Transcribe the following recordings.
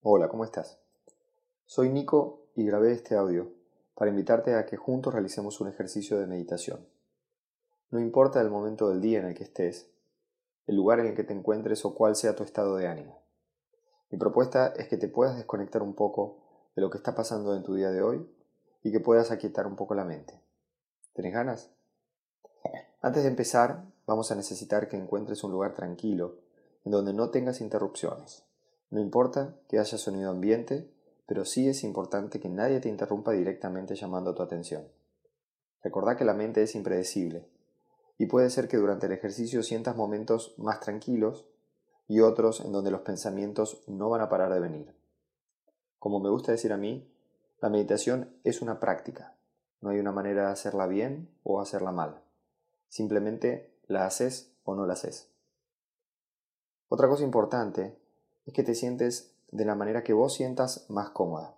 Hola, ¿cómo estás? Soy Nico y grabé este audio para invitarte a que juntos realicemos un ejercicio de meditación. No importa el momento del día en el que estés, el lugar en el que te encuentres o cuál sea tu estado de ánimo. Mi propuesta es que te puedas desconectar un poco de lo que está pasando en tu día de hoy y que puedas aquietar un poco la mente. ¿Tenés ganas? Antes de empezar, vamos a necesitar que encuentres un lugar tranquilo en donde no tengas interrupciones. No importa que haya sonido ambiente, pero sí es importante que nadie te interrumpa directamente llamando tu atención. Recordá que la mente es impredecible y puede ser que durante el ejercicio sientas momentos más tranquilos y otros en donde los pensamientos no van a parar de venir. Como me gusta decir a mí, la meditación es una práctica. No hay una manera de hacerla bien o hacerla mal. Simplemente la haces o no la haces. Otra cosa importante es que te sientes de la manera que vos sientas más cómoda.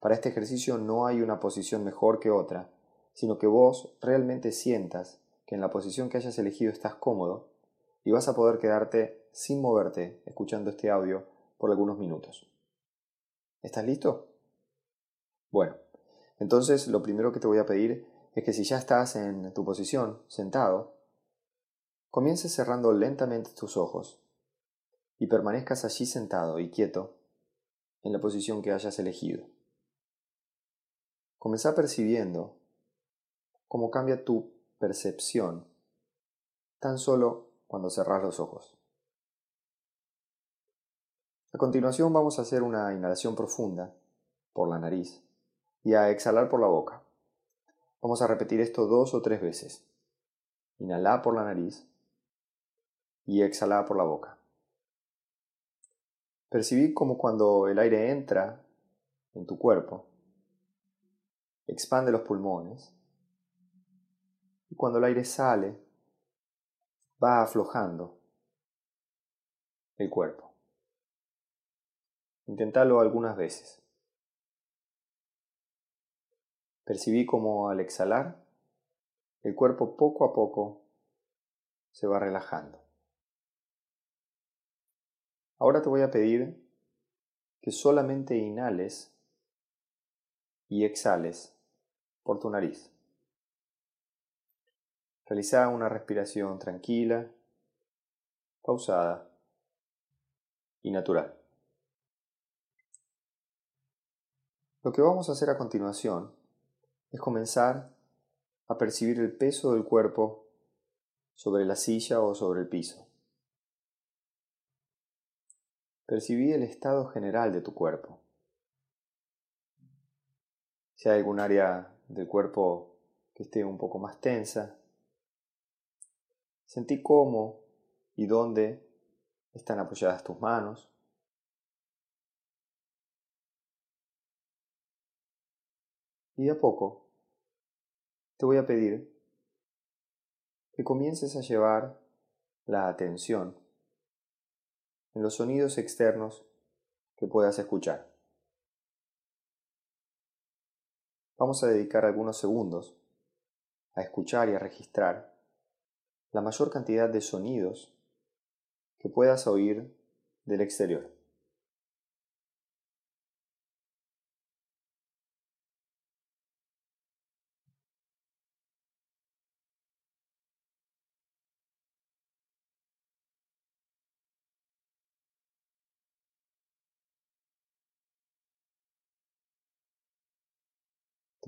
Para este ejercicio no hay una posición mejor que otra, sino que vos realmente sientas que en la posición que hayas elegido estás cómodo y vas a poder quedarte sin moverte escuchando este audio por algunos minutos. ¿Estás listo? Bueno, entonces lo primero que te voy a pedir es que si ya estás en tu posición, sentado, comiences cerrando lentamente tus ojos y permanezcas allí sentado y quieto en la posición que hayas elegido. Comenzá percibiendo cómo cambia tu percepción tan solo cuando cerrás los ojos. A continuación vamos a hacer una inhalación profunda por la nariz y a exhalar por la boca. Vamos a repetir esto dos o tres veces. Inhalá por la nariz y exhalá por la boca. Percibí como cuando el aire entra en tu cuerpo, expande los pulmones, y cuando el aire sale, va aflojando el cuerpo. Intentalo algunas veces. Percibí como al exhalar, el cuerpo poco a poco se va relajando. Ahora te voy a pedir que solamente inhales y exhales por tu nariz. Realiza una respiración tranquila, pausada y natural. Lo que vamos a hacer a continuación es comenzar a percibir el peso del cuerpo sobre la silla o sobre el piso. Percibí el estado general de tu cuerpo. Si hay algún área del cuerpo que esté un poco más tensa, sentí cómo y dónde están apoyadas tus manos. Y de a poco te voy a pedir que comiences a llevar la atención en los sonidos externos que puedas escuchar. Vamos a dedicar algunos segundos a escuchar y a registrar la mayor cantidad de sonidos que puedas oír del exterior.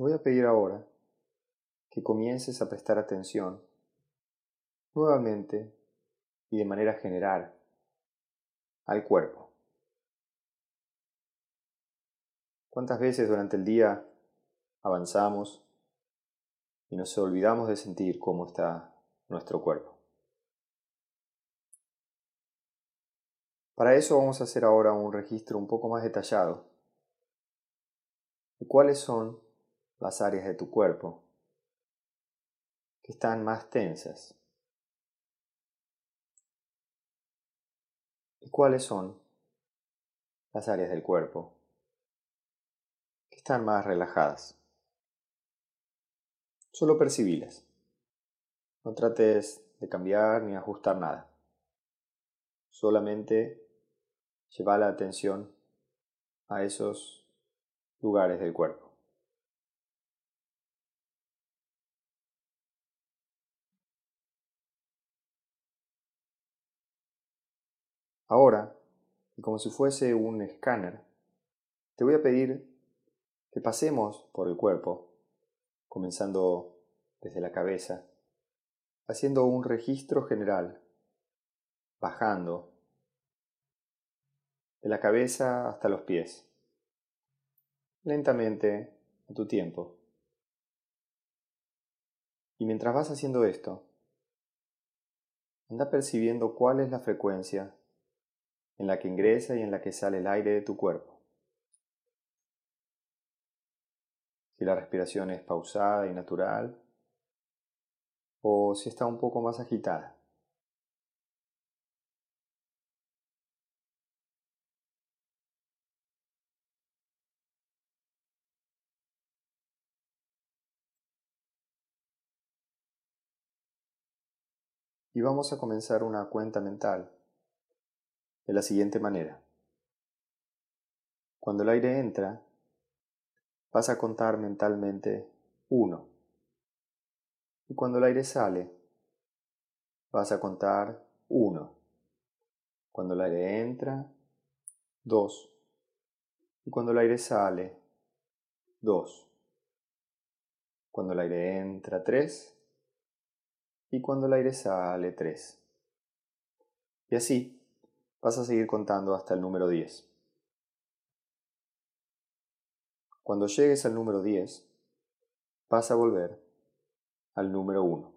Voy a pedir ahora que comiences a prestar atención nuevamente y de manera general al cuerpo. ¿Cuántas veces durante el día avanzamos y nos olvidamos de sentir cómo está nuestro cuerpo? Para eso vamos a hacer ahora un registro un poco más detallado de cuáles son las áreas de tu cuerpo que están más tensas. ¿Y cuáles son las áreas del cuerpo que están más relajadas? Solo percibilas. No trates de cambiar ni ajustar nada. Solamente lleva la atención a esos lugares del cuerpo. Ahora, y como si fuese un escáner, te voy a pedir que pasemos por el cuerpo, comenzando desde la cabeza, haciendo un registro general, bajando de la cabeza hasta los pies, lentamente a tu tiempo. Y mientras vas haciendo esto, anda percibiendo cuál es la frecuencia en la que ingresa y en la que sale el aire de tu cuerpo. Si la respiración es pausada y natural o si está un poco más agitada. Y vamos a comenzar una cuenta mental de la siguiente manera. Cuando el aire entra, vas a contar mentalmente 1. Y cuando el aire sale, vas a contar 1. Cuando el aire entra, 2. Y cuando el aire sale, 2. Cuando el aire entra, 3. Y cuando el aire sale, 3. Y así vas a seguir contando hasta el número 10. Cuando llegues al número 10, vas a volver al número 1.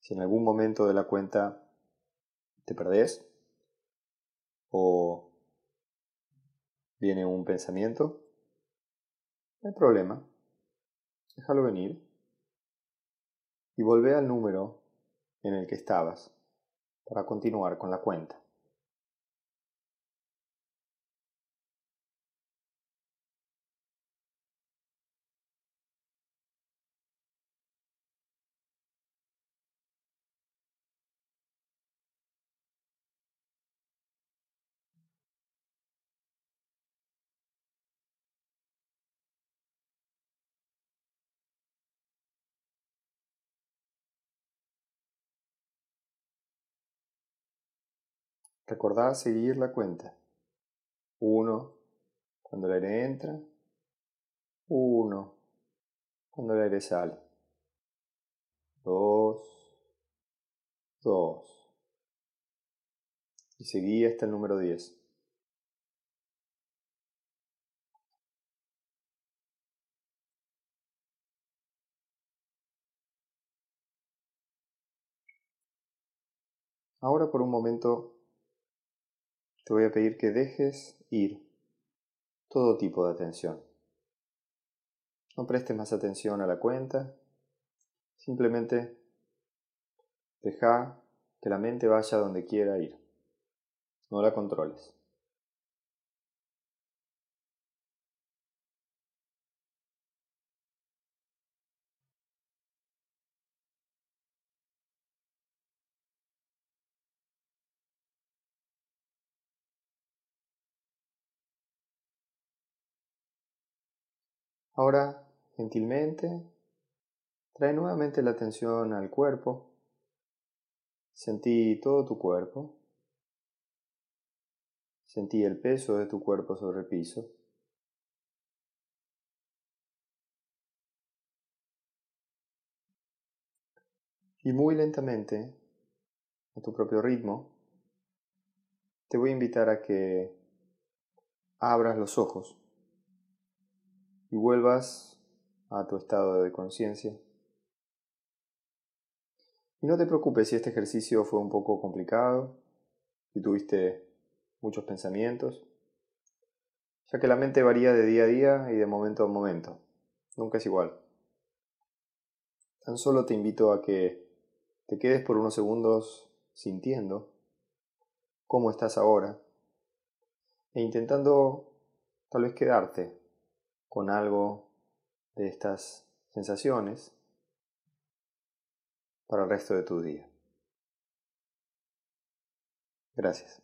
Si en algún momento de la cuenta te perdés o viene un pensamiento, no hay problema déjalo venir y volvé al número en el que estabas para continuar con la cuenta. Recordad seguir la cuenta. 1 cuando el aire entra. 1 cuando el aire sale. 2. 2. Y seguí hasta el número 10. Ahora por un momento te voy a pedir que dejes ir todo tipo de atención. No prestes más atención a la cuenta, simplemente deja que la mente vaya donde quiera ir. No la controles. Ahora, gentilmente, trae nuevamente la atención al cuerpo. Sentí todo tu cuerpo. Sentí el peso de tu cuerpo sobre el piso. Y muy lentamente, a tu propio ritmo, te voy a invitar a que abras los ojos y vuelvas a tu estado de conciencia. Y no te preocupes si este ejercicio fue un poco complicado, si tuviste muchos pensamientos, ya que la mente varía de día a día y de momento a momento, nunca es igual. Tan solo te invito a que te quedes por unos segundos sintiendo cómo estás ahora e intentando tal vez quedarte con algo de estas sensaciones para el resto de tu día. Gracias.